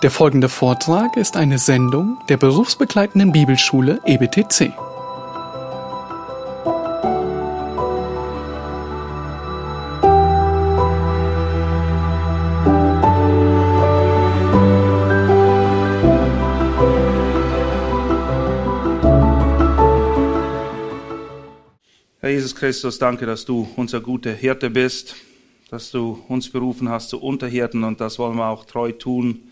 Der folgende Vortrag ist eine Sendung der berufsbegleitenden Bibelschule EBTC. Herr Jesus Christus, danke, dass du unser guter Hirte bist, dass du uns berufen hast zu Unterhirten und das wollen wir auch treu tun.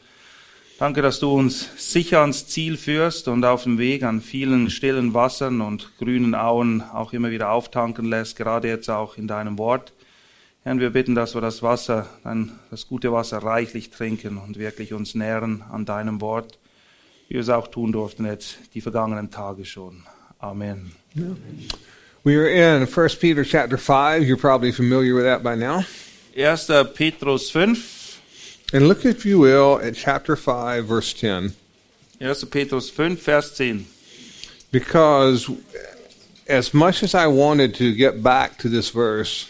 Danke, dass du uns sicher ans Ziel führst und auf dem Weg an vielen stillen Wassern und grünen Auen auch immer wieder auftanken lässt, gerade jetzt auch in deinem Wort. Herr, wir bitten, dass wir das Wasser, das gute Wasser reichlich trinken und wirklich uns nähren an deinem Wort, wie wir es auch tun durften jetzt die vergangenen Tage schon. Amen. We are in 1 Peter chapter 5. You're probably familiar with that by now. 1. Petrus 5, And look, if you will, at chapter 5, verse 10. 1. Petrus 5, Vers 10. Because as much as I wanted to get back to this verse,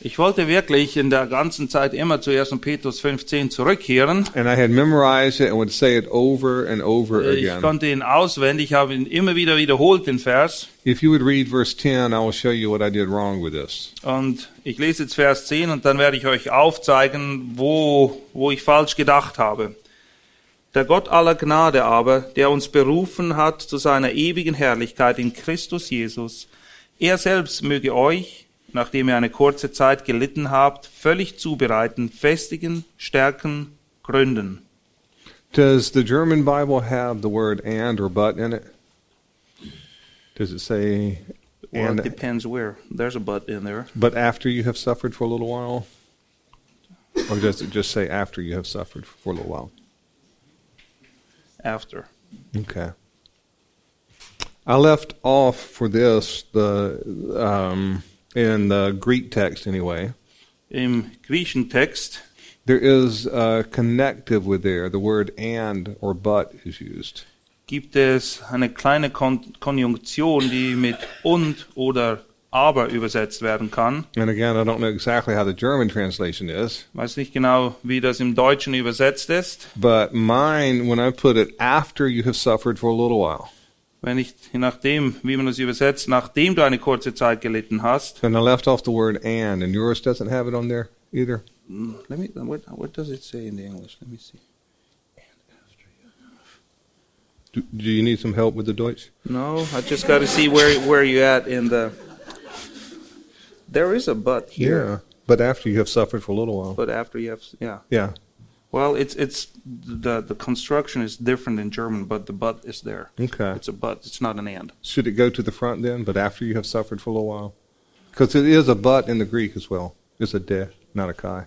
Ich wollte wirklich in der ganzen Zeit immer zu 1. Petrus 15 zurückkehren. and I had memorized it and would say it over and over Ich konnte ihn auswendig, habe ihn immer wieder wiederholt, den Vers. If you would read verse 10, I will show you what I did wrong with this. Und ich lese jetzt Vers 10 und dann werde ich euch aufzeigen, wo, wo ich falsch gedacht habe. Der Gott aller Gnade aber, der uns berufen hat zu seiner ewigen Herrlichkeit in Christus Jesus, er selbst möge euch, nachdem ihr eine kurze Zeit gelitten habt, völlig zubereiten, festigen, stärken, gründen. Does the German Bible have the word and or but in it? Does it say Well, and it depends where. There's a but in there. but after you have suffered for a little while? Or does it just say after you have suffered for a little while? After. Okay. I left off for this the um, in the Greek text anyway. Im text, There is a connective with there. The word and or but is used. gibt es eine kleine Kon Konjunktion, die mit und oder aber übersetzt werden kann. And again, I don't know exactly how the German translation is, weiß nicht genau, wie das im Deutschen übersetzt ist. but mine when I put it after you have suffered for a little while. Wenn ich, nachdem, wie man das übersetzt, nachdem du eine kurze Zeit gelitten hast. Then I left off the word and, and yours doesn't have it on there either. Let me, what, what does it say in the English? Let me see. Do, do you need some help with the Deutsch? No, I just got to see where where you at in the. There is a but here, Yeah, but after you have suffered for a little while. but after you have, yeah. Yeah. Well, it's it's the the construction is different in German, but the but is there. Okay. It's a but. It's not an and. Should it go to the front then? But after you have suffered for a little while, because it is a but in the Greek as well. It's a de, not a kai.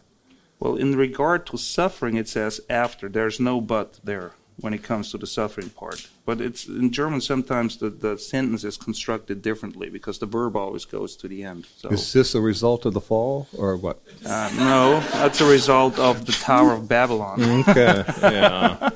Well, in regard to suffering, it says after. There's no but there when it comes to the suffering part. But it's in German. Sometimes the the sentence is constructed differently because the verb always goes to the end. So Is this a result of the fall or what? uh, no, that's a result of the Tower of Babylon. Okay. yeah.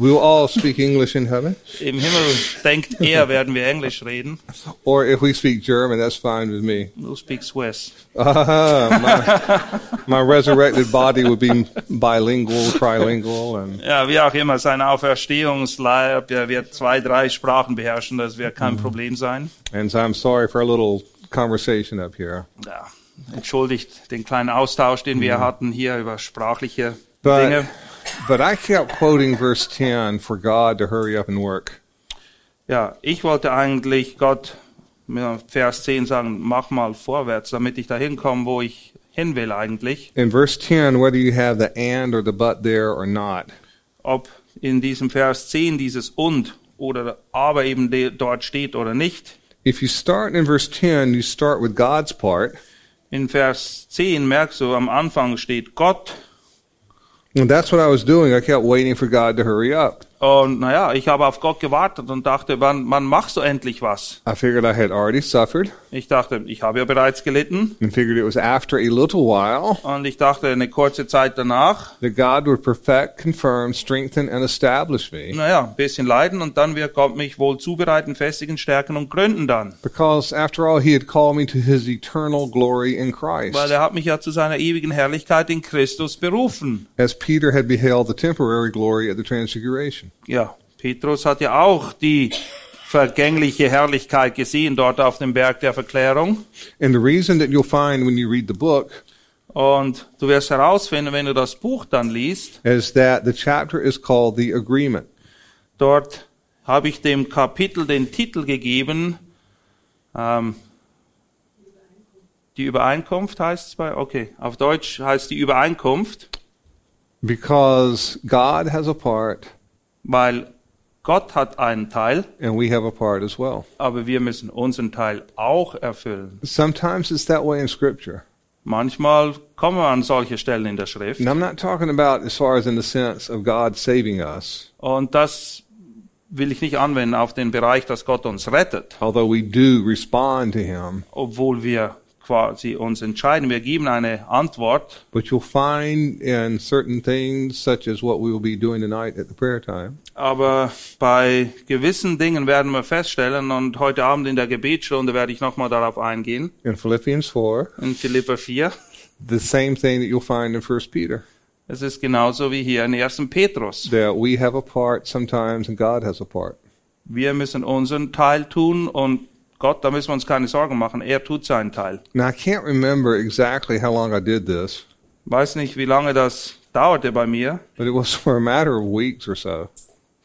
We will all speak English in heaven, Im Himmel denkt er, werden wir Englisch reden. or if we speak German, that's fine with me. We'll speak Swiss. Ah, my, my resurrected body would be bilingual, trilingual, and Ja, wie auch immer, sein Auferstehungsleib, er wird zwei, drei Sprachen beherrschen, das wird kein Problem sein. and so I'm sorry for a little conversation up here. Ja, entschuldigt den kleinen Austausch, den wir hatten hier über sprachliche But Dinge. But I kept quoting verse ten for God to hurry up and work. Ja, ich wollte eigentlich Gott mit Vers 10 sagen, mach mal vorwärts, damit ich dahin komme, wo ich hin will eigentlich. In verse 10, whether you have the and or the but there or not, Ob in diesem Vers 10 dieses und oder aber eben dort steht oder nicht. if you start in verse 10, you start with God's part, In Vers 10 merkst du, am Anfang steht Gott. And that's what I was doing. I kept waiting for God to hurry up. Und naja, ich habe auf Gott gewartet und dachte, wann, wann machst du endlich was? I figured I had already suffered Ich dachte, ich habe ja bereits gelitten. and figured it was after a little while Und ich dachte, eine kurze Zeit danach, that God would perfect, confirm, strengthen, and establish me. naja, ein bisschen leiden und dann wird Gott mich wohl zubereiten, festigen, stärken und gründen dann. Because after all, He had called me to His eternal glory in Christ. Weil er hat mich ja zu seiner ewigen Herrlichkeit in Christus berufen. As Peter had beheld the temporary glory at the Transfiguration. Ja, Petrus hat ja auch die vergängliche Herrlichkeit gesehen dort auf dem Berg der Verklärung. And the reason that you'll find when you read the book Und du wirst herausfinden, wenn du das Buch dann liest, is that the chapter is called The Agreement. dort habe ich dem Kapitel den Titel gegeben, ähm, die Übereinkunft heißt es bei, okay, auf Deutsch heißt die Übereinkunft, Because God has a part weil Gott hat einen Teil, and we have a part as well. aber wir müssen unseren Teil auch erfüllen. Sometimes it's that way in Scripture. Manchmal kommen wir an solche Stellen in der Schrift. And I'm not talking about as far as in the sense of God saving us, Und das will ich nicht anwenden auf den Bereich, dass Gott uns rettet, although we do respond to Him. obwohl wir quasi uns entscheiden. Wir geben eine Antwort, But you'll find in certain things, such as what we will be doing tonight at the prayer time, aber bei gewissen Dingen werden wir feststellen, und heute Abend in der Gebetsstunde werde ich nochmal darauf eingehen, in Philippians 4, in Philipper 4. the same thing that you'll find in 1 Peter. Es ist genauso wie hier in 1. Petrus. That we have a part sometimes and God has a part. Wir müssen unseren Teil tun und Gott, da müssen wir uns keine Sorgen machen. Er tut seinen Teil. Now, I can't remember exactly how long I did this, Weiß nicht, wie lange das dauerte bei mir. but it was for a matter of weeks or so,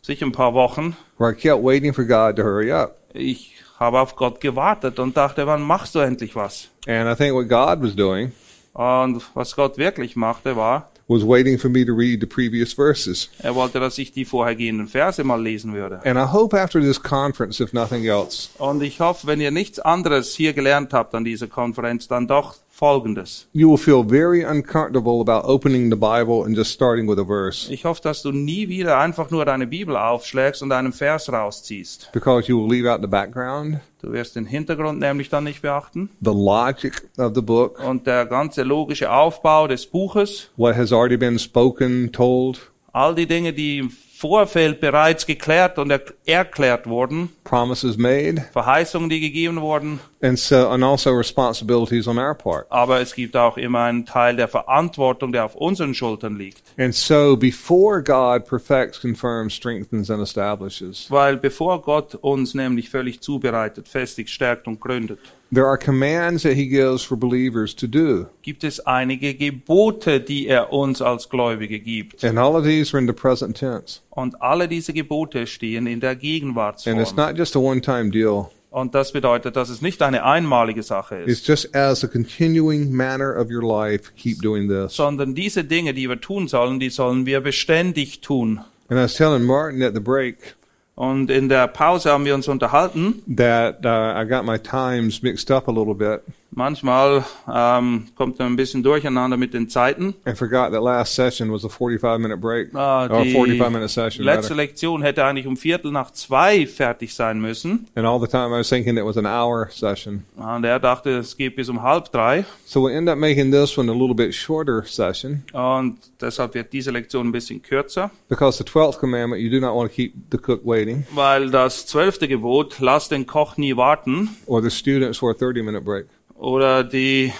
Sicher ein paar Wochen. where I kept waiting for God to hurry up. Ich habe auf Gott gewartet und dachte, wann machst du endlich was? And I think what God was doing Und was Gott wirklich machte, war, was waiting for me to read the previous verses. er wollte, dass ich die vorhergehenden Verse mal lesen würde. And I hope after this conference, if nothing else, Und ich hoffe, wenn ihr nichts anderes hier gelernt habt an dieser Konferenz, dann doch Folgendes. you will feel very uncomfortable about opening the Bible and just starting with a verse Ich hoffe, dass du nie wieder einfach nur deine Bibel aufschlägst und einen Vers rausziehst. because you will leave out the background, Du wirst den Hintergrund nämlich dann nicht beachten the logic of the book, und der ganze logische Aufbau des Buches, what has already been spoken, told, all die Dinge, die Vorfeld bereits geklärt und er erklärt wurden, promises made, Verheißungen, die gegeben wurden, and so and also responsibilities on our part. aber es gibt auch immer einen Teil der Verantwortung, der auf unseren Schultern liegt. And so before God perfects, confirms, strengthens, and establishes, Weil bevor Gott uns nämlich völlig zubereitet, festigt, stärkt und gründet, there are commands that he gives for believers to do. gibt es einige Gebote, die er uns als Gläubige gibt. And all of these are in the present tense. Und alle diese Gebote stehen in der And it's Gegenwartsform. not just a one-time deal. Und das bedeutet, dass es nicht eine einmalige Sache It's ist, just as a continuing manner of your life, keep doing this. sondern diese Dinge, die wir tun sollen, die sollen wir beständig tun. And I was telling Martin at the break Und in der Pause haben wir uns unterhalten. that uh, I got my times mixed up a little bit Manchmal ähm, kommt ein bisschen durcheinander mit den Zeiten. and forgot that last session was a 45-minute break Ah, or die 45-minute session. letzte Rather. Lektion hätte eigentlich um Viertel nach zwei fertig sein müssen. And all the time I was thinking it was an hour session. Und er dachte, es geht bis um halb drei. So we end up making this one a little bit shorter session Und deshalb wird diese Lektion ein bisschen kürzer, because the 12th commandment, you do not want to keep the cook waiting weil das zwölfte Gebot, lass den Koch nie warten, or the students for a 30-minute break. Oder die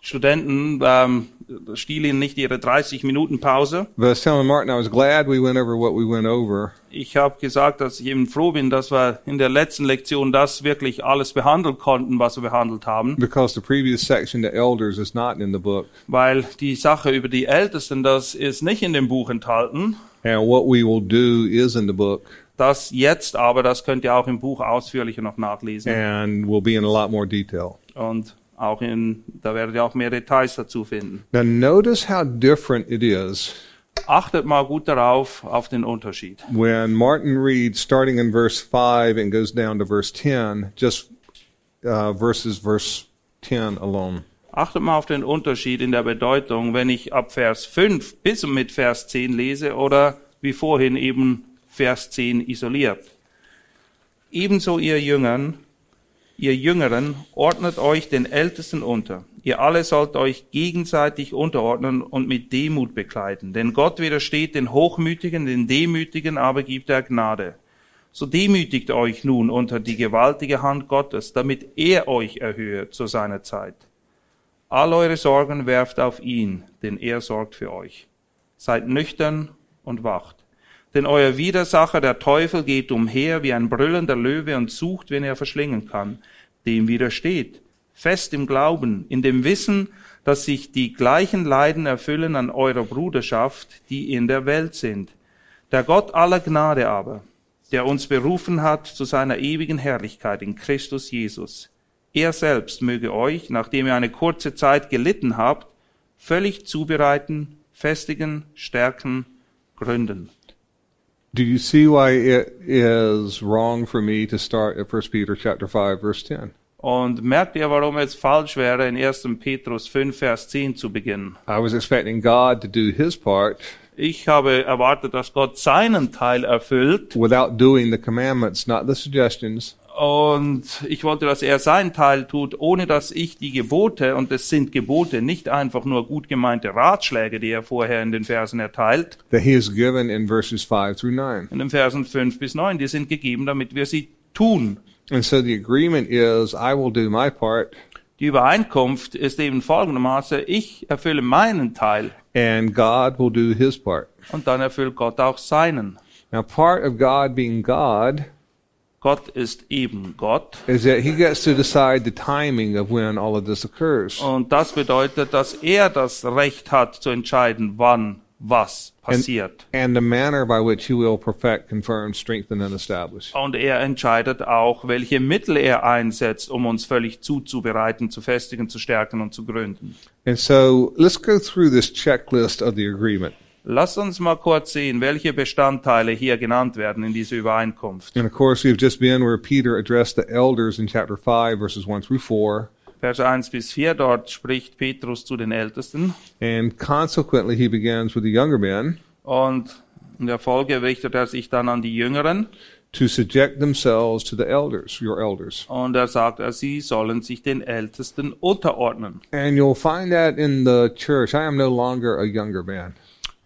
Studenten ähm, stehlen nicht ihre 30 Minuten Pause. Ich habe gesagt, dass ich eben froh bin, dass wir in der letzten Lektion das wirklich alles behandeln konnten, was wir behandelt haben, because the previous section, the elders, is not in the book. weil die Sache über die Ältesten, das ist nicht in dem Buch enthalten. And what we will do is in the book Das jetzt aber, das könnt ihr auch im Buch ausführlicher noch nachlesen. and will be in a lot more detail. Und auch in, da werdet ihr auch mehr Details dazu finden. Now, notice how different it is Achtet mal gut darauf, auf den Unterschied. when Martin reads starting in verse 5 and goes down to verse 10, just uh, verses verse 10 alone. Achtet mal auf den Unterschied in der Bedeutung, wenn ich ab Vers 5 bis mit Vers 10 lese oder wie vorhin eben Vers 10 isoliert. Ebenso ihr Jüngern, ihr Jüngeren, ordnet euch den Ältesten unter. Ihr alle sollt euch gegenseitig unterordnen und mit Demut bekleiden. Denn Gott widersteht den Hochmütigen, den Demütigen aber gibt er Gnade. So demütigt euch nun unter die gewaltige Hand Gottes, damit er euch erhöhe zu seiner Zeit. All eure Sorgen werft auf ihn, denn er sorgt für euch. Seid nüchtern und wacht. Denn euer Widersacher, der Teufel, geht umher wie ein brüllender Löwe und sucht, wen er verschlingen kann. Dem widersteht, fest im Glauben, in dem Wissen, dass sich die gleichen Leiden erfüllen an eurer Bruderschaft, die in der Welt sind. Der Gott aller Gnade aber, der uns berufen hat zu seiner ewigen Herrlichkeit in Christus Jesus. Er selbst möge euch, nachdem ihr eine kurze Zeit gelitten habt, völlig zubereiten, festigen, stärken, gründen. Do you see why it is wrong for me to start at 1 Peter chapter 5 verse 10? Und merkt ihr, warum es falsch wäre, in 1. Petrus 5, Vers 10 zu beginnen? I was expecting God to do his part Ich habe erwartet, dass Gott seinen Teil erfüllt without doing the commandments, not the suggestions. Und ich wollte, dass er seinen Teil tut, ohne dass ich die Gebote, und es sind Gebote, nicht einfach nur gut gemeinte Ratschläge, die er vorher in den Versen erteilt, that he has given in verses 5 through 9. in den Versen 5 bis 9, die sind gegeben, damit wir sie tun. And so the agreement is I will do my part Die Übereinkunft ist eben folgendermaßen, ich erfülle meinen Teil and God will do his part. und dann erfüllt Gott auch seinen. Now, part of God being God Gott ist eben Gott. is that he gets to decide the timing of when all of this occurs. Und das bedeutet, dass er das Recht hat zu entscheiden, wann was passiert. And the manner by which he will perfect, confirm, strengthen, and establish. Und er entscheidet auch, welche Mittel er einsetzt, um uns völlig zuzubereiten, zu festigen, zu stärken und zu gründen. And so let's go through this checklist of the agreement. Lasst uns mal kurz sehen, welche Bestandteile hier genannt werden in dieser Übereinkunft. And of course, we've just been where Peter addressed the elders in chapter 5, verses 1 through 4. Vers 1 bis 4, dort spricht Petrus zu den Ältesten. And consequently, he begins with the younger men Und in der Folge richtet er sich dann an die Jüngeren to subject themselves to the elders, your elders. und er sagt, sie sollen sich den Ältesten unterordnen. And you'll find that in the church. I am no longer a younger man.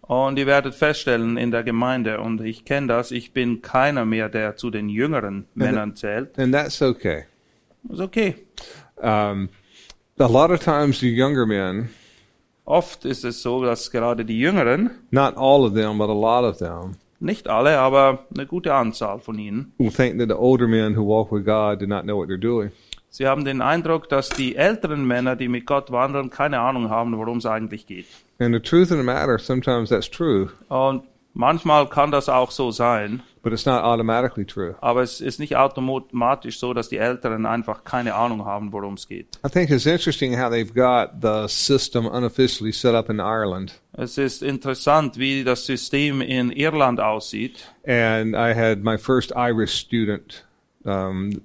Und ihr werdet feststellen in der Gemeinde, und ich kenne das, ich bin keiner mehr, der zu den jüngeren Männern zählt. And that's okay. Ist okay. Um, a lot of times, the younger men, Oft ist es so, dass gerade die Jüngeren, not all of them, but a lot of them, nicht alle, aber eine gute Anzahl von ihnen, will think that the older men who walk with God do not know what they're doing. sie haben den Eindruck, dass die älteren Männer, die mit Gott wandern, keine Ahnung haben, worum es eigentlich geht. And the truth of the matter, sometimes that's true, Und manchmal kann das auch so sein, but it's not automatically true. aber es ist nicht automatisch so, dass die Älteren einfach keine Ahnung haben, worum es geht. I think it's interesting how they've got the system unofficially set up in Ireland. Es ist interessant, wie das System in Irland aussieht. And I had my first Irish student um,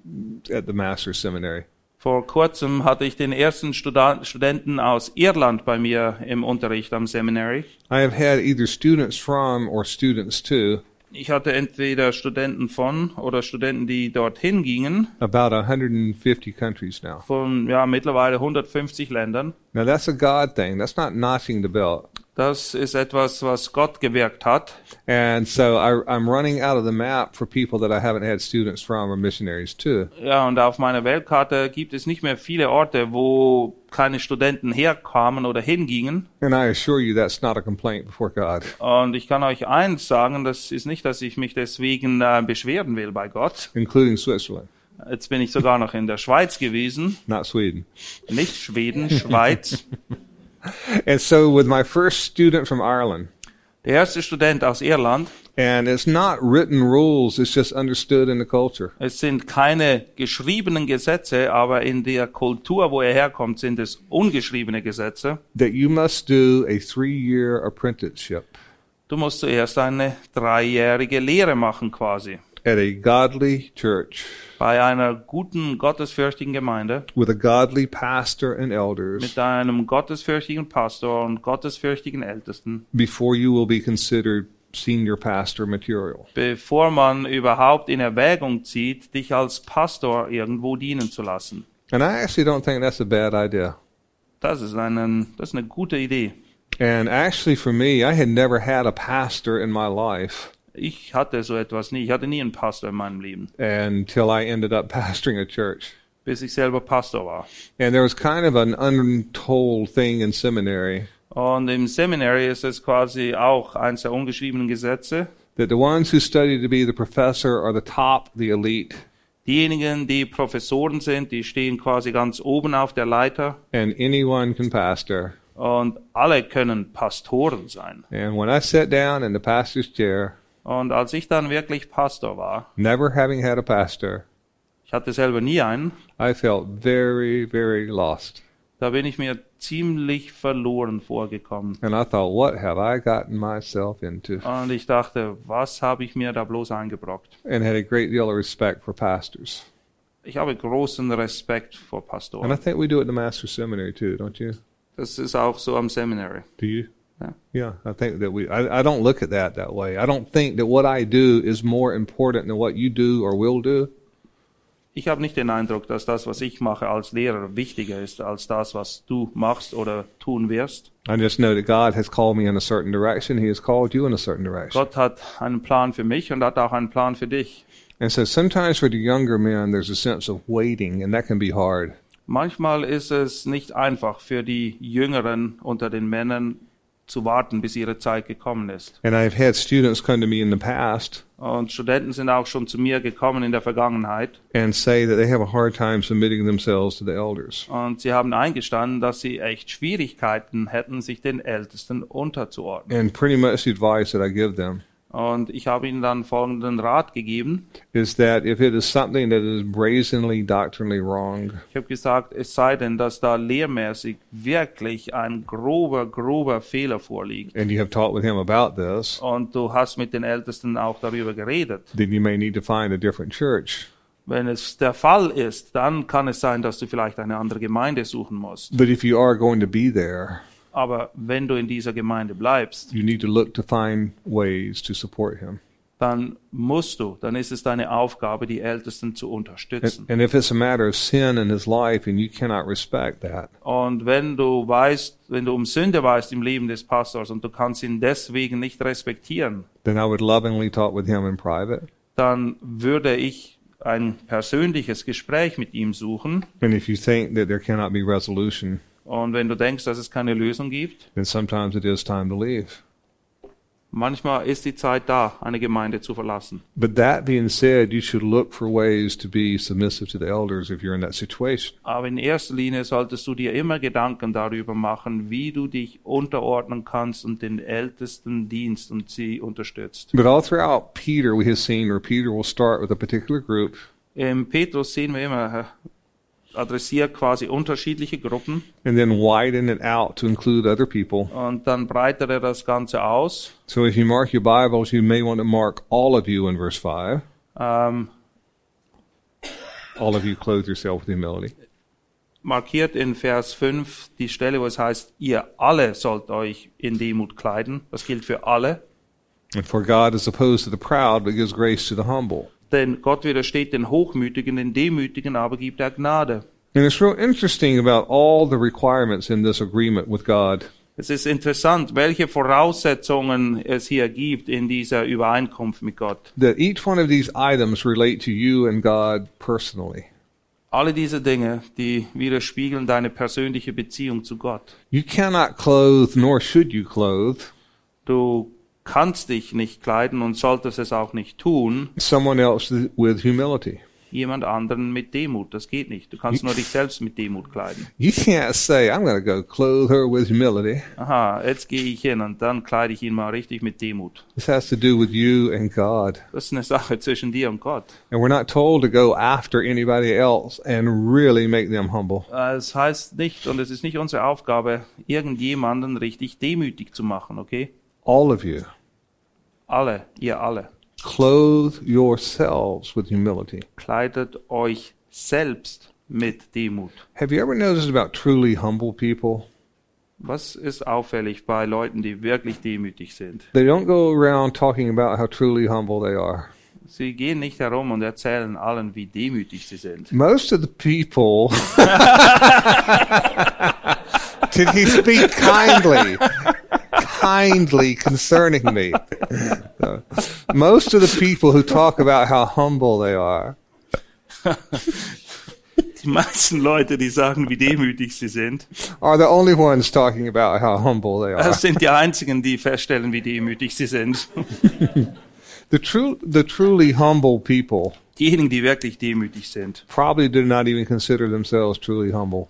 at the Master's Seminary. Vor kurzem hatte ich den ersten Studenten aus Irland bei mir im Unterricht am Seminary. I have had either students from or students to Ich hatte entweder Studenten von oder Studenten, die dorthin gingen, about 150 countries now. von ja mittlerweile 150 Ländern. Now that's a God thing. That's not notching the belt. Das ist etwas, was Gott gewirkt hat. And so I, I'm running out of the map for people that I haven't had students from or missionaries to. Ja, und auf meiner Weltkarte gibt es nicht mehr viele Orte, wo keine Studenten herkamen oder hingingen. And I assure you that's not a complaint before God. Und ich kann euch eins sagen, das ist nicht, dass ich mich deswegen äh, beschweren will bei Gott. including Switzerland, Jetzt bin ich sogar noch in der Schweiz gewesen, not Sweden. nicht Schweden, Schweiz. And so, with my first student from Ireland, Der erste Student aus Irland, and it's not written rules, it's just understood in the culture. es sind keine geschriebenen Gesetze, aber in der Kultur, wo er herkommt, sind es ungeschriebene Gesetze. That you must do a three year apprenticeship Du musst zuerst eine dreijährige Lehre machen quasi. At a godly church Bei einer guten, gottesfürchtigen Gemeinde with a godly pastor and elders mit einem gottesfürchtigen Pastor und gottesfürchtigen Ältesten, before you will be considered senior pastor material. bevor man überhaupt in Erwägung zieht, dich als Pastor irgendwo dienen zu lassen. And I actually don't think that's a bad idea. Das ist, eine, das ist eine gute Idee. And actually, for me, I had never had a pastor in my life Ich hatte so etwas nie. Ich hatte nie einen Pastor in meinem Leben, until I ended up pastoring a church. bis ich selber Pastor war. And there was kind of an untold thing in seminary Und im Seminary ist es quasi auch eines der ungeschriebenen Gesetze. that the ones who study to be the professor are the top, the elite, Diejenigen, die Professoren sind, die stehen quasi ganz oben auf der Leiter and anyone can pastor. und alle können Pastoren sein. And when I sat down in the pastor's chair, Und als ich dann wirklich Pastor war, never having had a pastor, ich hatte selber nie einen, I felt very, very lost. da bin ich mir ziemlich verloren vorgekommen. And I thought, what have I gotten myself into? Und ich dachte, was habe ich mir da bloß eingebrockt? And had a great deal of respect for pastors. Ich habe großen Respekt vor And I Pastoren. think we do it in the Master's Seminary too, don't you? Das ist auch so am Seminary. Do you? Yeah. Yeah, I think that we, I, I don't look at that that way. I don't think that what I do is more important than what you do or will do. Ich habe nicht den Eindruck, dass das, was ich mache als Lehrer, wichtiger ist als das, was du machst oder tun wirst. I just know that God has called me in a certain direction. He has called you in a certain direction. Gott hat einen Plan für mich und hat auch einen Plan für dich. And so sometimes for the younger men, there's a sense of waiting, and that can be hard. Manchmal ist es nicht einfach für die Jüngeren unter den Männern zu warten, bis ihre Zeit gekommen ist. And I've had students come to me in the past Und Studenten sind auch schon zu mir gekommen in der Vergangenheit and say that they have a hard time submitting themselves to the elders. und sie haben eingestanden, dass sie echt Schwierigkeiten hätten, sich den Ältesten unterzuordnen. And pretty much the advice that I give them Und ich habe ihnen dann folgenden Rat gegeben. is that if it is something that is brazenly doctrinally wrong, Ich habe gesagt, es sei denn, dass da lehrmäßig wirklich ein grober, grober Fehler vorliegt. and you have talked with him about this, Und du hast mit den Ältesten auch darüber geredet. then you may need to find a different church. Wenn es der Fall ist, dann kann es sein, dass du vielleicht eine andere Gemeinde suchen musst. But if you are going to be there, Aber wenn du in dieser Gemeinde bleibst, you need to look to find ways to support him. dann musst du, dann ist es deine Aufgabe, die Ältesten zu And, unterstützen. and if it's a matter of sin in his life and you cannot respect that, Und wenn du weißt, wenn du um Sünde weißt im Leben des Pastors und du kannst ihn deswegen nicht respektieren, then I would lovingly talk with him in private. dann würde ich ein persönliches Gespräch mit ihm suchen. And if you think that there cannot be resolution, Und wenn du denkst, dass es keine Lösung gibt, then sometimes it is time to leave. manchmal ist die Zeit da, eine Gemeinde zu verlassen. But that being said, you should look for ways to be submissive to the elders if you're in that situation. Aber in erster Linie solltest du dir immer Gedanken darüber machen, wie du dich unterordnen kannst und den Ältesten dienst und sie unterstützt. But all throughout Peter, we have seen where Peter will start with a particular group, Im Petrus sehen wir immer, er adressiert quasi unterschiedliche Gruppen and then widen it out to include other people. und dann breitet er das Ganze aus. So if you mark your Bibles, you may want to mark all of you in verse 5. Ähm, All of you clothe yourself with humility. markiert in Vers 5 die Stelle, wo es heißt, ihr alle sollt euch in Demut kleiden. Das gilt für alle. And for God is opposed to the proud, but gives grace to the humble. Denn Gott widersteht den Hochmütigen, den Demütigen, aber gibt er Gnade. And it's real interesting about all the requirements in this agreement with God. Es ist interessant, welche Voraussetzungen es hier gibt in dieser Übereinkunft mit Gott. That each one of these items relate to you and God personally. Alle diese Dinge, die widerspiegeln deine persönliche Beziehung zu Gott. You cannot clothe, nor should you clothe, Du kannst dich nicht kleiden und solltest es auch nicht tun, someone else with humility. jemand anderen mit Demut. Das geht nicht. Du kannst nur dich selbst mit Demut kleiden. You can't say, I'm to go clothe her with humility. Aha, jetzt gehe ich hin und dann kleide ich ihn mal richtig mit Demut. This has to do with you and God. Das ist eine Sache zwischen dir und Gott. And we're not told to go after anybody else and really make them humble. Es heißt nicht, und es ist nicht unsere Aufgabe, irgendjemanden richtig demütig zu machen, okay? All of you. Alle, ihr alle. Clothe yourselves with humility. Kleidet euch selbst mit Demut. Have you ever noticed about truly humble people? Was ist auffällig bei Leuten, die wirklich demütig sind? They don't go around talking about how truly humble they are. Sie gehen nicht herum und erzählen allen, wie demütig sie sind. Most of the people. Did he speak kindly? Kindly concerning me. So, most of the people who talk about how humble they are Die meisten Leute, die sagen, wie demütig sie sind, are the only ones talking about how humble they are. sind die einzigen, die feststellen, wie demütig sie sind. The true, the truly humble people Diejenigen, die wirklich demütig sind, probably do not even consider themselves truly humble.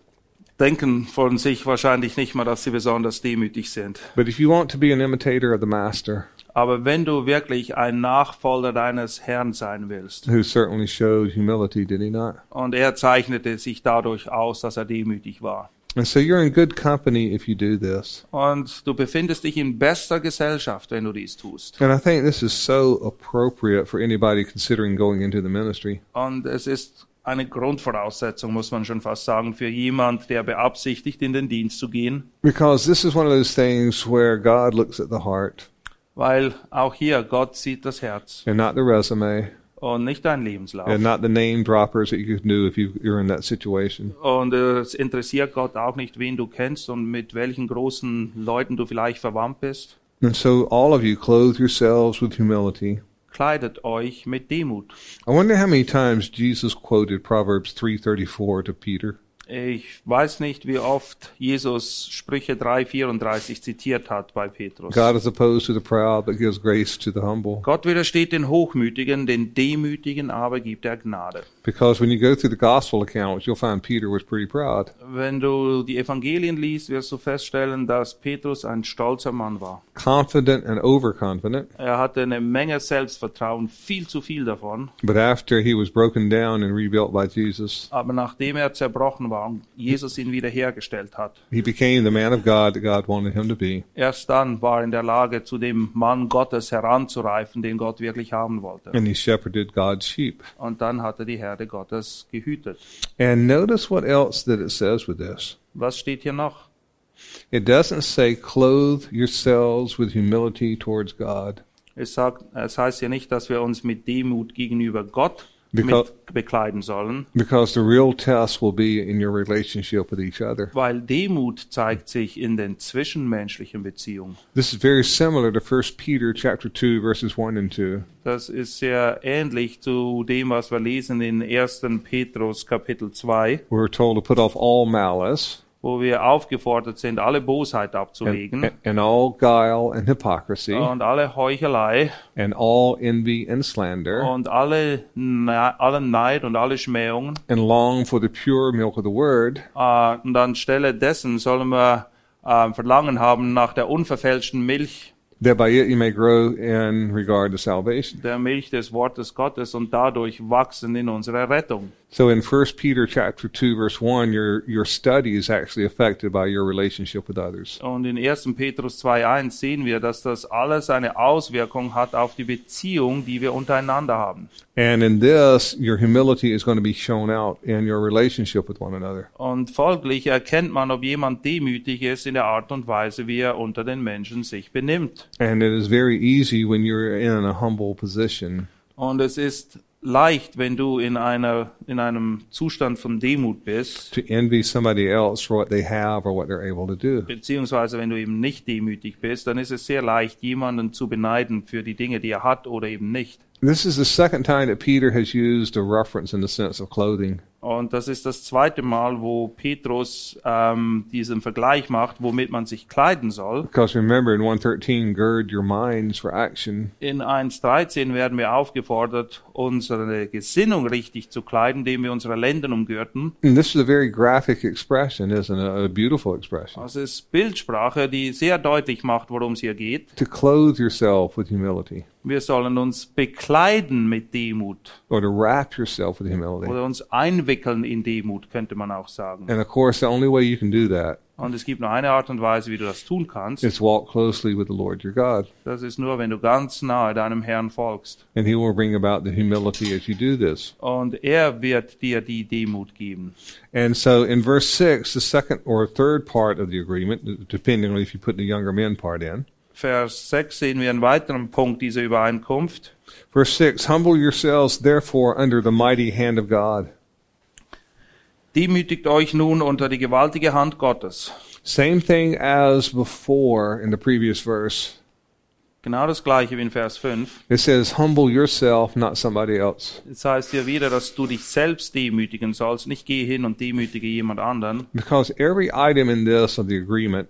Denken von sich wahrscheinlich nicht mal, dass sie besonders demütig sind. But if you want to be an imitator of the master, Aber wenn du wirklich ein Nachfolger deines Herrn sein willst, who certainly showed humility, did he not? und er zeichnete sich dadurch aus, dass er demütig war. And so you're in good company if you do this. Und du befindest dich in bester Gesellschaft, wenn du dies tust. And I think this is so appropriate for anybody considering going into the ministry. Und es ist eine Grundvoraussetzung, muss man schon fast sagen, für jemand, der beabsichtigt, in den Dienst zu gehen. Because this is one of those things where God looks at the heart Weil auch hier Gott sieht das Herz and not the resume und nicht dein Lebenslauf. and not the name droppers that you do if you, you're in that situation. Und äh, es interessiert Gott auch nicht, wen du kennst und mit welchen großen Leuten du vielleicht verwandt bist. And so all of you clothe yourselves with humility. Kleidet euch mit Demut. I wonder how many times Jesus quoted Proverbs 3:34 to Peter. Ich weiß nicht, wie oft Jesus Sprüche 3,34 zitiert hat bei Petrus. God is opposed to the proud but gives grace to the humble. Gott widersteht den Hochmütigen, den Demütigen aber gibt er Gnade. Because when you go through the gospel accounts, you'll find Peter was pretty proud. Wenn du die Evangelien liest, wirst du feststellen, dass Petrus ein stolzer Mann war. Confident and overconfident. Er hatte eine Menge Selbstvertrauen, viel zu viel davon. But after he was broken down and rebuilt by Jesus, Aber nachdem er zerbrochen war und Jesus ihn wiederhergestellt hat, he became the man of God that God wanted him to be. erst dann war er in der Lage, zu dem Mann Gottes heranzureifen, den Gott wirklich haben wollte. And he shepherded God's sheep. Und dann hat er die Herde Gottes gehütet. And notice what else that it says with this. Was steht hier noch? It doesn't say clothe yourselves with humility towards God. Es, sagt, es heißt ja nicht, dass wir uns mit Demut gegenüber Gott Because- bekleiden sollen, Because the real test will be in your relationship with each other. weil Demut zeigt sich in den zwischenmenschlichen Beziehungen. This is very similar to 1 Peter chapter 2 verses 1 and 2. Das ist sehr ähnlich zu dem, was wir lesen in 1. Petrus Kapitel 2, We're told to put off all malice wo wir aufgefordert sind, alle Bosheit abzulegen and, and all guile and hypocrisy und alle Heuchelei and all envy and slander und alle, Ne- allen Neid und alle Schmähungen. and long for the pure milk of the word Äh, und anstelle dessen sollen wir äh, Verlangen haben nach der unverfälschten Milch, that by it you may grow in regard to salvation. der Milch des Wortes Gottes und dadurch wachsen in unserer Rettung. So in 1 Peter chapter 2 verse 1 your your study is actually affected by your relationship with others. Und in 1. Petrus 2.1 sehen wir, dass das alles eine Auswirkung hat auf die Beziehung, die wir untereinander haben. And in this your humility is going to be shown out in your relationship with one another. Und folglich erkennt man, ob jemand demütig ist in der Art und Weise, wie er unter den Menschen sich benimmt. And it is very easy when you're in a humble position Und es ist leicht, wenn du in einer, in einem Zustand von Demut bist, to envy somebody else for what they have or what they're able to do. beziehungsweise wenn du eben nicht demütig bist, dann ist es sehr leicht, jemanden zu beneiden für die Dinge, die er hat oder eben nicht. This is the second time that Peter has used a reference in the sense of clothing. Und das ist das zweite Mal, wo Petrus ähm, diesen Vergleich macht, womit man sich kleiden soll. Because remember in 113, gird your minds for action. In 1.13 werden wir aufgefordert, unsere Gesinnung richtig zu kleiden, indem wir unsere Lenden umgürten. And this is a very graphic expression, isn't it? A beautiful expression. Das ist Bildsprache, die sehr deutlich macht, worum es hier geht. To clothe yourself with humility, Wir sollen uns bekleiden mit Demut or to wrap yourself with humility. oder uns einwickeln in Demut, könnte man auch sagen. And of course, the only way you can do that Und es gibt nur eine Art und Weise, wie du das tun kannst. It's walk closely with the Lord your God. Das ist nur, wenn du ganz nahe deinem Herrn folgst. And he will bring about the humility as you do this. Und er wird dir die Demut geben. And so in verse 6, the second or third part of the agreement, depending on if you put the younger men part in, Vers 6 sehen wir einen weiteren Punkt dieser Übereinkunft. verse 6 Humble yourselves therefore under the mighty hand of God. Demütigt euch nun unter die gewaltige Hand Gottes. Same thing as before in the previous verse. Genau das gleiche wie in Vers 5. It says, Humble yourself, not somebody else. Es heißt hier wieder, dass du dich selbst demütigen sollst. Nicht geh hin und demütige jemand anderen. Because every item in this of the agreement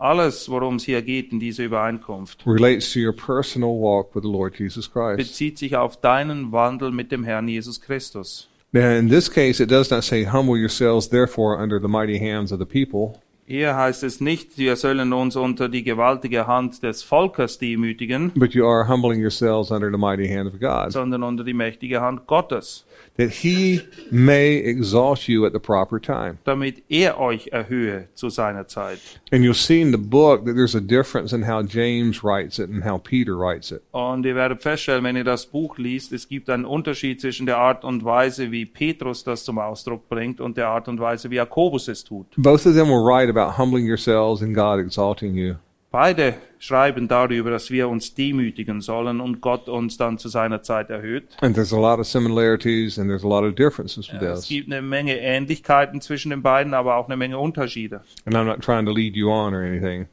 Alles, worum es hier geht in dieser Übereinkunft, relates to your personal walk with the Lord Jesus Christ. bezieht sich auf deinen Wandel mit dem Herrn Jesus Christus. Now, in this case, it does not say, Humble yourselves therefore under the mighty hands of the people. Hier heißt es nicht, wir sollen uns unter die gewaltige Hand des Volkes demütigen, But you are humbling yourselves under the mighty hand of God, sondern unter die mächtige Hand Gottes, that he may exalt you at the proper time. damit er euch erhöhe zu seiner Zeit. And you'll see in the book that there's a difference in how James writes it and how Peter writes it. Und ihr werdet feststellen, wenn ihr das Buch liest, es gibt einen Unterschied zwischen der Art und Weise, wie Petrus das zum Ausdruck bringt und der Art und Weise, wie Jakobus es tut. Both of them will write about humbling yourselves and God exalting you. Beide schreiben darüber, dass wir uns demütigen sollen und Gott uns dann zu seiner Zeit erhöht. And there's a lot of similarities and there's a lot of differences with Es this. gibt eine Menge Ähnlichkeiten zwischen den beiden, aber auch eine Menge Unterschiede. And I'm not trying to lead you on or anything.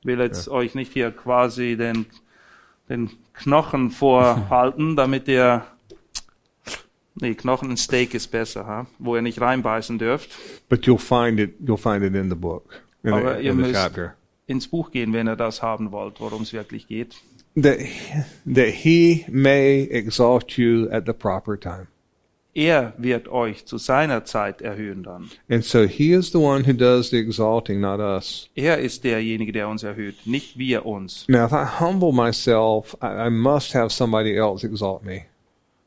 Ich will jetzt euch nicht hier quasi den, den Knochen vorhalten, damit ihr Nee, Knochen und Steak ist besser, ha? wo ihr nicht reinbeißen dürft. But you'll find it you'll find it in the book. In Aber the, in the müsst chapter. Ins Buch gehen, wenn ihr das haben wollt, worum es wirklich geht. That that he may exalt you at the proper time. Er wird euch zu seiner Zeit erhöhen dann. And so he is the one who does the exalting, not us. Er ist derjenige, der uns erhöht, nicht wir uns. Now, if I humble myself, I, I must have somebody else exalt me.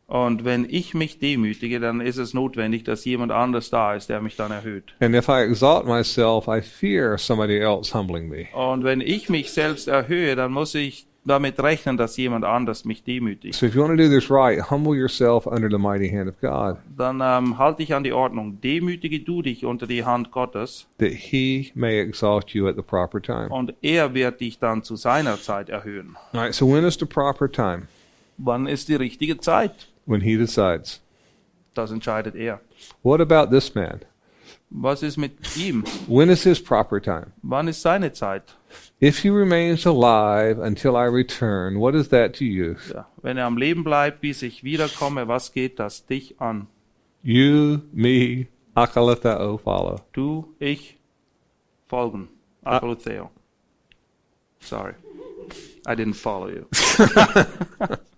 Und wenn ich mich demütige, dann ist es notwendig, dass jemand anders da ist, der mich dann erhöht. And if I exalt myself, I fear somebody else humbling me. Und wenn ich mich selbst erhöhe, dann muss ich damit rechnen, dass jemand anders mich demütigt. So if you want to do this right, humble yourself under the mighty hand of God, Dann ähm, halte ich an die Ordnung. Demütige du dich unter die Hand Gottes that he may exalt you at the proper time. und er wird dich dann zu seiner Zeit erhöhen. All right, so when is the proper time? Wann ist die richtige Zeit? When he decides. Das entscheidet er. What about this man? Was ist mit ihm? When is his proper time? Wann ist seine Zeit? If he remains alive until I return, what is that to you? Ja, wenn er am Leben bleibt, bis ich wiederkomme, was geht das dich an? You, me, akalathao follow. Du, ich, folgen. Apotheo. Sorry. I didn't follow you.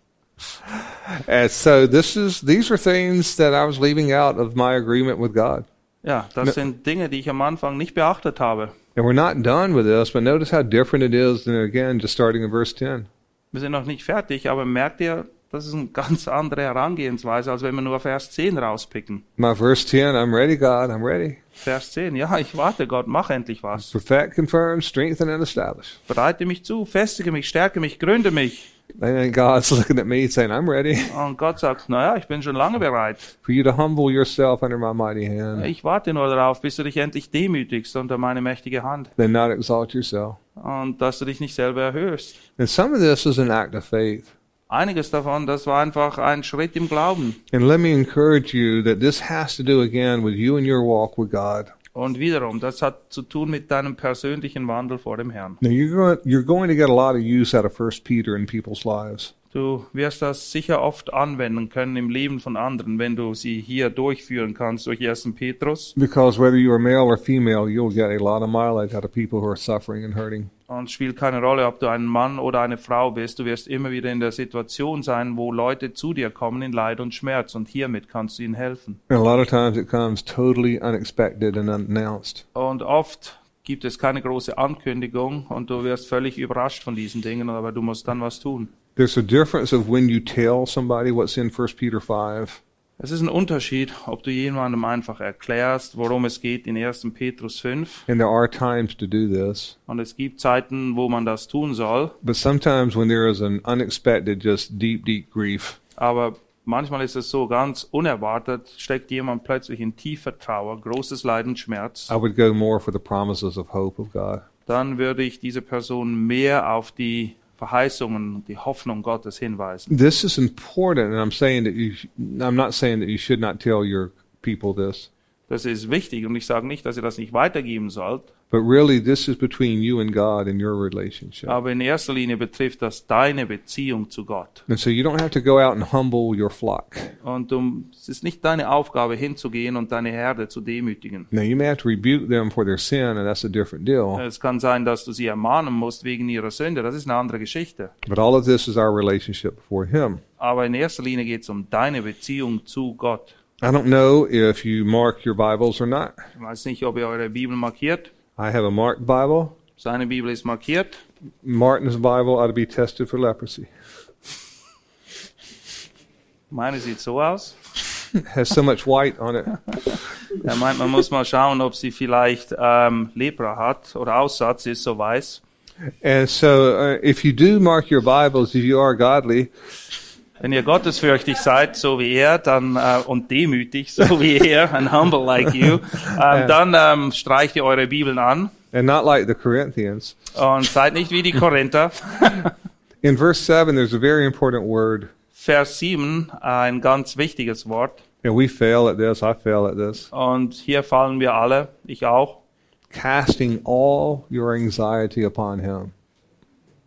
And so this is these are things that I was leaving out of my agreement with God. Ja, das sind Dinge, die ich am Anfang nicht beachtet habe. And we're not done with this, but notice how different it is than again just starting in verse 10. Wir sind noch nicht fertig, aber merkt ihr, das ist eine ganz andere Herangehensweise, als wenn wir nur Vers 10 rauspicken. My verse 10, I'm ready, God, I'm ready. Vers 10, ja, ich warte, Gott, mach endlich was. Perfect, confirm, strengthen, and establish. Bereite mich zu, festige mich, stärke mich, gründe mich. And God's looking at me saying, I'm ready Und Gott sagt, naja, ich bin schon lange bereit. for you to humble yourself under my mighty hand, Ich warte nur darauf, bis du dich endlich demütigst unter meine mächtige Hand. then not exalt yourself. Und dass du dich nicht selber erhöhst. And some of this is an act of faith. Einiges davon, das war einfach ein Schritt im Glauben. And let me encourage you that this has to do again with you and your walk with God. Und wiederum, das hat zu tun mit deinem persönlichen Wandel vor dem Herrn. Now you're going to get a lot of use out of First Peter in people's lives. Du wirst das sicher oft anwenden können im Leben von anderen, wenn du sie hier durchführen kannst durch 1. Petrus. Because whether you're male or female, you'll get a lot of mileage out of people who are suffering and hurting. Und spielt keine Rolle, ob du ein Mann oder eine Frau bist. Du wirst immer wieder in der Situation sein, wo Leute zu dir kommen in Leid und Schmerz. Und hiermit kannst du ihnen helfen. And a lot of times it comes totally unexpected and unannounced. Und oft gibt es keine große Ankündigung und du wirst völlig überrascht von diesen Dingen, aber du musst dann was tun. There's a difference of when you tell somebody what's in First Peter 5 Es ist ein Unterschied, ob du jemandem einfach erklärst, worum es geht in 1. Petrus 5. And there are times to do this. Und es gibt Zeiten, wo man das tun soll. But sometimes when there is an unexpected, just deep, deep grief, Aber manchmal ist es so ganz unerwartet, steckt jemand plötzlich in tiefer Trauer, großes Leiden, Schmerz. I would go more for the promises of hope of God. Dann würde ich diese Person mehr auf die Verheißungen, die er Hoffnung Gottes hinweisen. This is important, and I'm saying that you. I'm not saying that you should not tell your people this, Das ist wichtig und ich sage nicht, dass ihr das nicht weitergeben sollt, but really, this is between you and God and your relationship. aber in erster Linie betrifft das deine Beziehung zu Gott. And so you don't have to go out and humble your flock. Und um, es ist nicht deine Aufgabe hinzugehen und deine Herde zu demütigen. Now you may have to rebuke them for their sin, and that's a different deal. Es kann sein, dass du sie ermahnen musst wegen ihrer Sünde, das ist eine andere Geschichte. But all of this is our relationship before Him. Aber in erster Linie geht es um deine Beziehung zu Gott. I don't know if you mark your Bibles or not. Ich weiß nicht, ob ihr eure Bibel markiert. I have a marked Bible. Seine Bibel ist markiert. Martin's Bible ought to be tested for leprosy. Meine sieht so aus. has so much white on it. Er meint, man muss mal schauen, ob sie vielleicht ähm, Lepra hat oder Aussatz, sie ist so weiß. And so, uh, if you do mark your Bibles, if you are godly, Wenn ihr gottesfürchtig seid, so wie er, dann äh, und demütig, so wie er, and humble like you, ähm, dann ähm, streicht ihr eure Bibeln an and not like the Corinthians, und seid nicht wie die Korinther. in verse 7, there's a very important word. Vers 7, ein ganz wichtiges Wort. And we fail at this. I fail at this. Und hier fallen wir alle, ich auch, Casting all your anxiety upon Him.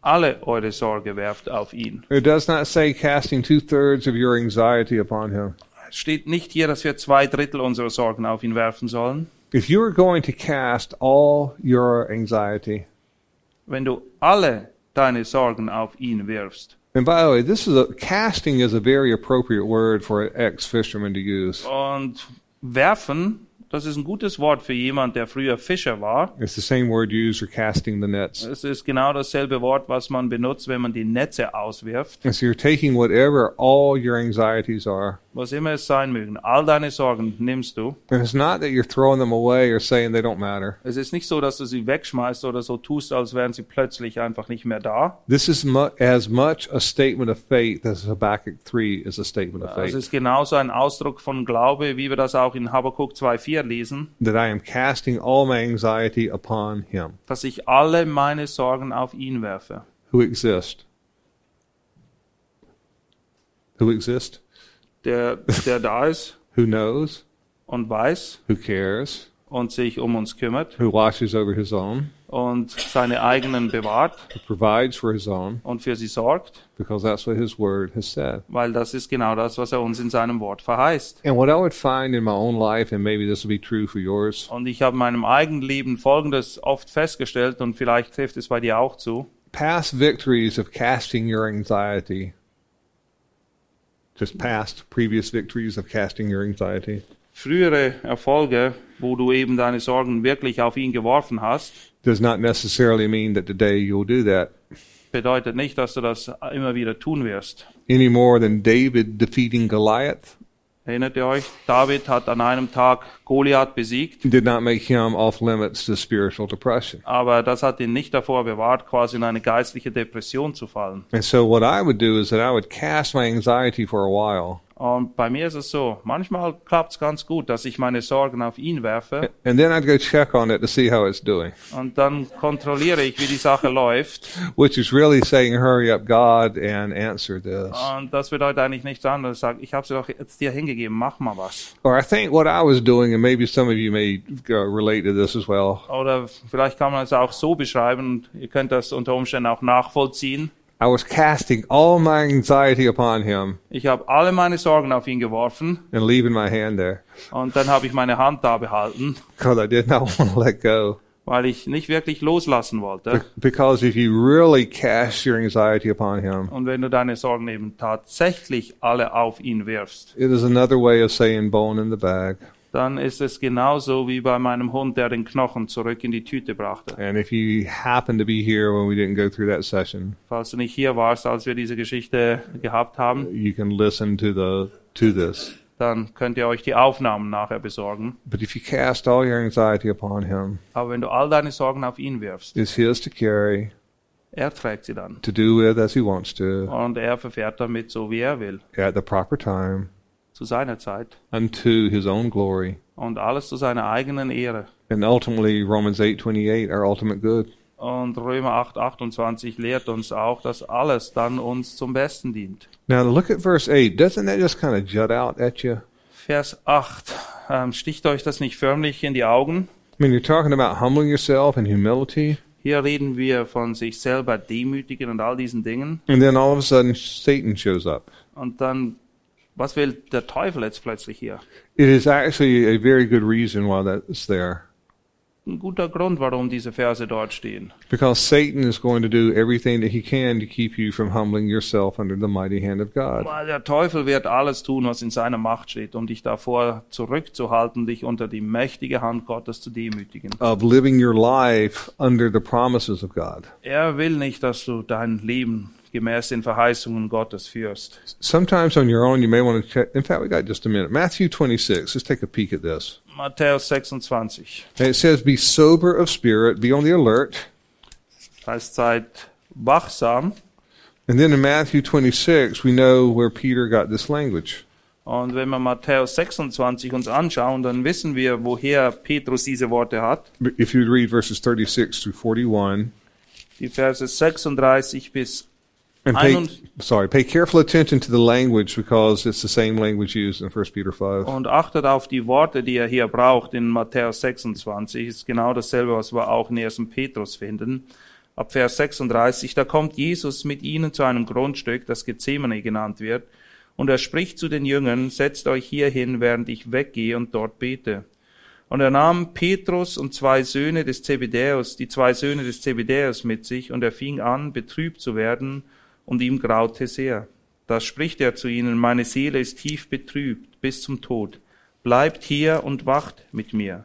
Alle eure Sorge werft auf ihn. It does not say casting two thirds of your anxiety upon Him. Es steht nicht hier, dass wir zwei Drittel unserer Sorgen auf ihn werfen sollen. If you are going to cast all your anxiety, Wenn du alle deine Sorgen auf ihn wirfst. and by the way, this is a casting is a very appropriate word for an ex fisherman to use. Und werfen, das ist ein gutes Wort für jemand, der früher Fischer war. It's the same word used for casting the nets. Es ist genau dasselbe Wort, was man benutzt, wenn man die Netze auswirft. And so you're taking whatever all your anxieties are. Was immer es sein mögen. All deine Sorgen nimmst du. And it's not that you're throwing them away or saying they don't matter. Es ist nicht so, dass du sie wegschmeißt oder so tust, als wären sie plötzlich einfach nicht mehr da. This is mu- as much a statement of faith as Habakkuk 3 is a statement of Es faith. ist genauso ein Ausdruck von Glaube, wie wir das auch in Habakkuk 2,4 lesen, That I am casting all my anxiety upon him dass ich alle meine Sorgen auf ihn werfe. who exists. Who exists? Der, der da ist Who knows? und weiß Who cares? und sich um uns kümmert Who watches over his own? Und seine eigenen bewahrt own? und für sie sorgt, Because that's what his word has said. weil das ist genau das, was er uns in seinem Wort verheißt. And what I would find in my own life, and maybe this will be true for yours, Und ich habe in meinem eigenen Leben Folgendes oft festgestellt und vielleicht trifft es bei dir auch zu. past victories of casting your anxiety, just past previous victories of casting your anxiety, Frühere Erfolge, wo du eben deine Sorgen wirklich auf ihn geworfen hast, does not necessarily mean that today you'll do that. bedeutet nicht, dass du das immer wieder tun wirst. Any more than David defeating Goliath Erinnert ihr euch? David hat an einem Tag Goliath besiegt, did not make him off limits to spiritual depression. aber das hat ihn nicht davor bewahrt, quasi in eine geistliche Depression zu fallen. And so what I would do is that I would cast my anxiety for a while. Und bei mir ist es so, manchmal klappt es ganz gut, dass ich meine Sorgen auf ihn werfe And then I'd go check on it to see how it's doing, und dann kontrolliere ich, wie die Sache läuft. which is really saying, hurry up, God, and answer this. Und das bedeutet eigentlich nichts anderes. Sag, ich habe sie doch jetzt dir hingegeben, mach mal was. Or I think what I was doing, and maybe some of you may uh, relate to this as well. Oder vielleicht kann man es auch so beschreiben, ihr könnt das unter Umständen auch nachvollziehen. I was casting all my anxiety upon him Ich habe alle meine Sorgen auf ihn geworfen and leaving my hand there und dann habe ich meine Hand da behalten, because I did not want to let go. weil ich nicht wirklich loslassen wollte. Be- Because if you really cast your anxiety upon him, Und wenn du deine Sorgen eben tatsächlich alle auf ihn wirfst, it is another way of saying bone in the bag. Dann ist es genauso wie bei meinem Hund, der den Knochen zurück in die Tüte brachte. And if you happen to be here when we didn't go through that session, Falls du nicht hier warst, als wir diese Geschichte gehabt haben, you can listen to the to this. dann könnt ihr euch die Aufnahmen nachher besorgen. But if you cast all your anxiety upon him, Aber wenn du all deine Sorgen auf ihn wirfst, it's his to carry, er trägt sie dann. to do with as he wants to, Und er verfährt damit so, wie er will, at the proper time, zu seiner Zeit. unto his own glory. Und alles zu seiner eigenen Ehre. And ultimately, Romans 8:28, our ultimate good. Und Römer 8, 28 lehrt uns auch, dass alles dann uns zum Besten dient. Now, look at verse 8. Doesn't that just kind of jut out at you? Vers 8. Ähm, sticht euch das nicht förmlich in die Augen? I mean, you're talking about humbling yourself and humility, Hier reden wir von sich selber demütigen und all diesen Dingen. and then all of a sudden Satan shows up. Und dann, was will der Teufel jetzt plötzlich hier? It is actually a very good reason why that's there. Ein guter Grund, warum diese Verse dort stehen. Because Satan is going to do everything that he can to keep you from humbling yourself under the mighty hand of God. Weil der Teufel wird alles tun, was in seiner Macht steht, um dich davor zurückzuhalten, dich unter die mächtige Hand Gottes zu demütigen. Of living your life under the promises of God. Er will nicht, dass du dein Leben gemäß den Verheißungen Gottes führst. Sometimes on your own, you may want to check. In fact, we got just a minute. Matthew 26. Let's take a peek at this. Matthäus 26. And it says, Be sober of spirit, be on the alert. Heißt, seid wachsam. And then in Matthew 26, we know where Peter got this language. Und wenn wir Matthäus 26 uns anschauen, dann wissen wir, woher Petrus diese Worte hat. If you read verses 36 through 41, Die Verse 36 bis and pay, Einund- sorry, pay careful attention to the language because it's the same language used in 1 Peter 5. Und achtet auf die Worte, die er hier braucht in Matthäus 26. Ist genau dasselbe, was wir auch in 1. Petrus finden. Ab Vers 36, da kommt Jesus mit ihnen zu einem Grundstück, das Gethsemane genannt wird. Und er spricht zu den Jüngern, setzt euch hier hin, während ich weggehe und dort bete. Und er nahm Petrus und zwei Söhne des Zebedäus, die zwei Söhne des Zebedäus mit sich, und er fing an, betrübt zu werden, und ihm graute sehr. Da spricht er zu ihnen, meine Seele ist tief betrübt bis zum Tod. Bleibt hier und wacht mit mir.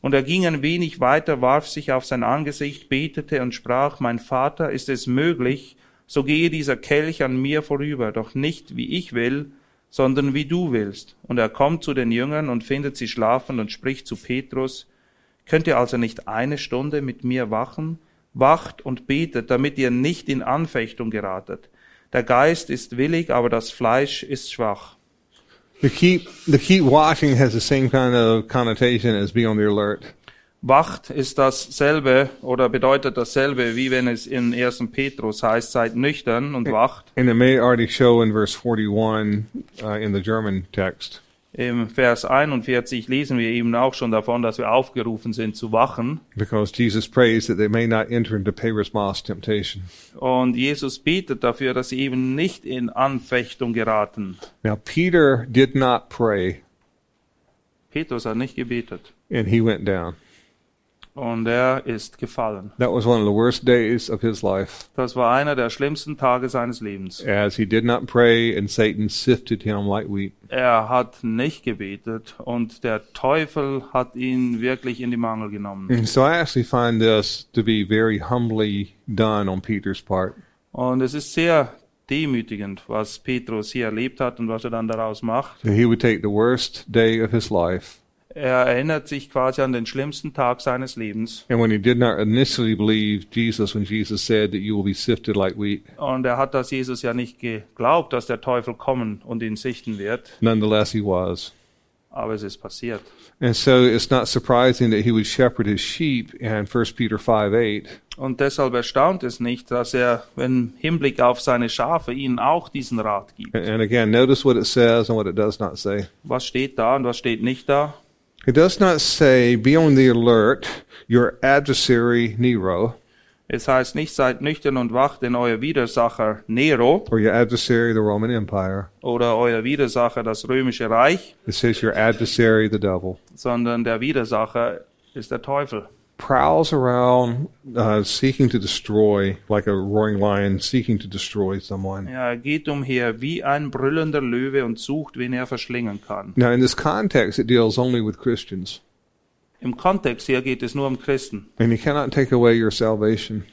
Und er ging ein wenig weiter, warf sich auf sein Angesicht, betete und sprach, mein Vater, ist es möglich, so gehe dieser Kelch an mir vorüber, doch nicht wie ich will, sondern wie du willst. Und er kommt zu den Jüngern und findet sie schlafen und spricht zu Petrus, könnt ihr also nicht eine Stunde mit mir wachen? Wacht und betet, damit ihr nicht in Anfechtung geratet. Der Geist ist willig, aber das Fleisch ist schwach. The keep, the keep watching has the same kind of connotation as be on the alert. Wacht ist dasselbe oder bedeutet dasselbe, wie wenn es in 1. Petrus heißt, seid nüchtern und wacht. And it may already show in verse 41 uh, in the German text. Im Vers 41 lesen wir eben auch schon davon, dass wir aufgerufen sind zu wachen. Because Jesus prays that they may not enter into Perismas temptation. Und Jesus betet dafür, dass sie eben nicht in Anfechtung geraten. Now, Peter did not pray, Petrus hat nicht gebetet. and he went down. Und er ist gefallen. That was one of the worst days of his life, Das war einer der schlimmsten Tage seines Lebens. as he did not pray, and Satan sifted him like wheat. Er hat nicht gebetet und der Teufel hat ihn wirklich in die Mangel genommen. And so I actually find this to be very humbly done on Peter's part. Und es ist sehr demütigend, was Petrus hier erlebt hat und was er dann daraus macht. That he would take the worst day of his life, Er erinnert sich quasi an den schlimmsten Tag seines Lebens and when he did not initially believe Jesus when Jesus said that you will be sifted like wheat, und er hat das Jesus ja nicht geglaubt, dass der Teufel kommen und ihn sichten wird, nonetheless he was. aber es ist passiert. And so it's not surprising that he would shepherd his sheep in 1 Peter 5 8. Und deshalb erstaunt es nicht, dass er im Hinblick auf seine Schafe ihnen auch diesen Rat gibt. And again, notice what it says and what it does not say. Was steht da und was steht nicht da? It does not say, be on the alert, your adversary Nero, Es heißt nicht, seid nüchtern und wach, denn euer Widersacher Nero or your adversary the Roman Empire. oder euer Widersacher das römische Reich, It says your adversary the devil. sondern der Widersacher ist der Teufel. Prowls around uh, seeking to destroy, like a roaring lion seeking to destroy someone. Ja, er geht umher wie ein brüllender Löwe und sucht, wen er verschlingen kann. Now, in this context, it deals only with Christians. Im Kontext hier geht es nur um Christen. And he cannot take away your salvation,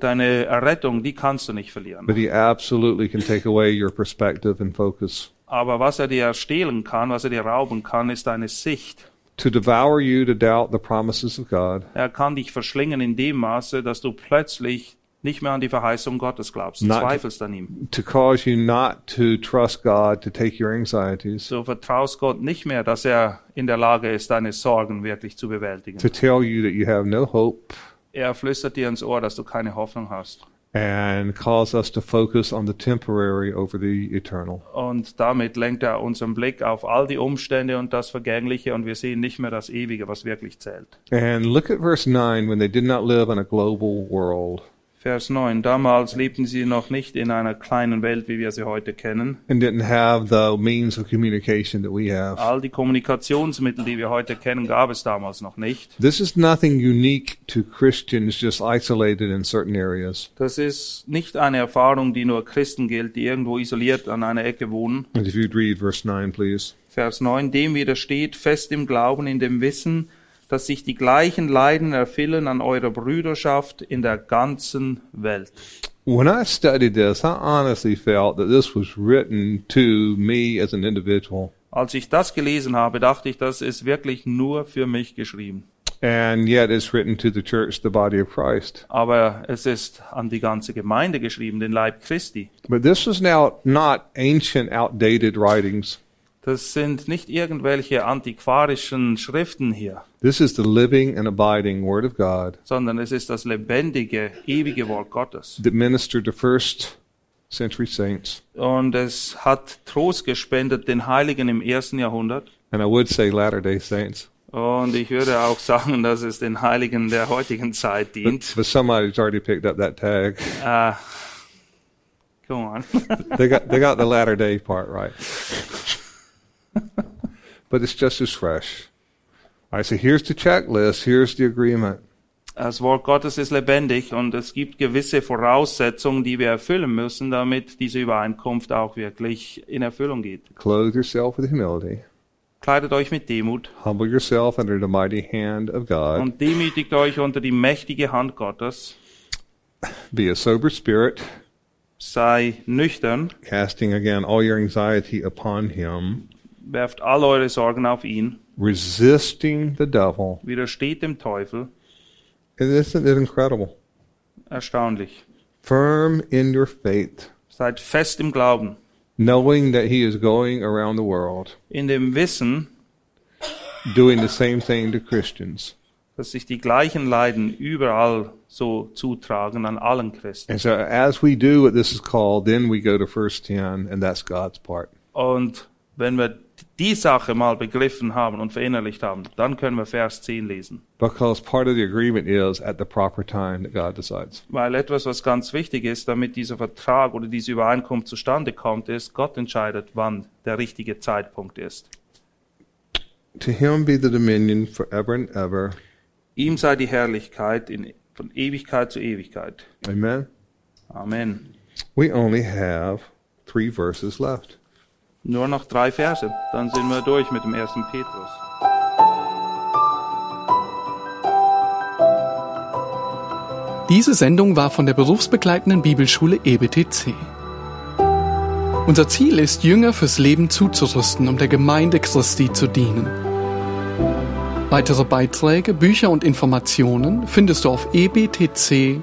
Deine Errettung, die kannst du nicht verlieren. but he absolutely can take away your perspective and focus. Aber was er dir stehlen kann, was er dir rauben kann, ist deine Sicht. To devour you to doubt the promises of God, Er kann dich verschlingen in dem Maße, dass du plötzlich nicht mehr an die Verheißung Gottes glaubst, Nein. zweifelst an ihm. to cause you not to trust God to take your anxieties, Du vertraust Gott nicht mehr, dass er in der Lage ist, deine Sorgen wirklich zu bewältigen. to tell you that you have no hope, Er flüstert dir ins Ohr, dass du keine Hoffnung hast. And cause us to focus on the temporary over the eternal. Und damit lenkt er unseren Blick auf all die Umstände und das Vergängliche und wir sehen nicht mehr das Ewige, was wirklich zählt. And look at verse 9 when they did not live in a global world Vers 9. Damals lebten sie noch nicht in einer kleinen Welt, wie wir sie heute kennen. and didn't have the means of communication that we have. All die Kommunikationsmittel, die wir heute kennen, gab es damals noch nicht. This is nothing unique to Christians just isolated in certain areas. Das ist nicht eine Erfahrung, die nur Christen gilt, die irgendwo isoliert an einer Ecke wohnen. And if you'd read verse 9, please. Vers 9, dem widersteht fest im Glauben, in dem Wissen, dass sich die gleichen Leiden erfüllen an eurer Brüderschaft in der ganzen Welt. When I studied this, I honestly felt that this was written to me as an individual. Als ich das gelesen habe, dachte ich, das ist wirklich nur für mich geschrieben. And yet it's written to the church, the body of Christ. Aber es ist an die ganze Gemeinde geschrieben, den Leib Christi. But this is now not ancient, outdated writings. Das sind nicht irgendwelche antiquarischen Schriften hier, This is the living and abiding Word of God sondern es ist das lebendige, ewige Wort Gottes. that ministered to first century saints. Und es hat Trost gespendet den Heiligen im ersten Jahrhundert. And I would say Latter day Saints. Und ich würde auch sagen, dass es den Heiligen der heutigen Zeit dient. But somebody's already picked up that tag. Äh, go on. They got they got the latter day part right. but it's just as fresh. I say, here's the checklist, here's the agreement. Das Wort Gottes ist lebendig und es gibt gewisse Voraussetzungen, die wir erfüllen müssen, damit diese Übereinkunft auch wirklich in Erfüllung geht. Clothe yourself with humility. Kleidet euch mit Demut Humble yourself under the mighty hand of God. und demütigt euch unter die mächtige Hand Gottes. Be a sober spirit, Sei nüchtern, casting again all your anxiety upon Him, werft all eure Sorgen auf ihn, resisting the devil. widersteht dem Teufel. Isn't it incredible? Erstaunlich. Firm in your faith, Seid fest im Glauben, knowing that He is going around the world in dem Wissen, doing the same thing to Christians. dass sich die gleichen Leiden überall so zutragen an allen Christen. And so, as we do what this is called, then we go to verse 10, and that's God's part. Und wenn wir die Sache mal begriffen haben und verinnerlicht haben, dann können wir Vers 10 lesen. Because part of the agreement is at the proper time that God decides. Weil etwas, was ganz wichtig ist, damit dieser Vertrag oder diese Übereinkunft zustande kommt, ist, Gott entscheidet, wann der richtige Zeitpunkt ist. To him be the dominion forever and ever. Ihm sei die Herrlichkeit in, von Ewigkeit zu Ewigkeit. Amen. Amen. We only have three verses left. Nur noch drei Verse, dann sind wir durch mit dem ersten Petrus. Diese Sendung war von der berufsbegleitenden Bibelschule EBTC. Unser Ziel ist, Jünger fürs Leben zuzurüsten, um der Gemeinde Christi zu dienen. Weitere Beiträge, Bücher und Informationen findest du auf ebtc.org.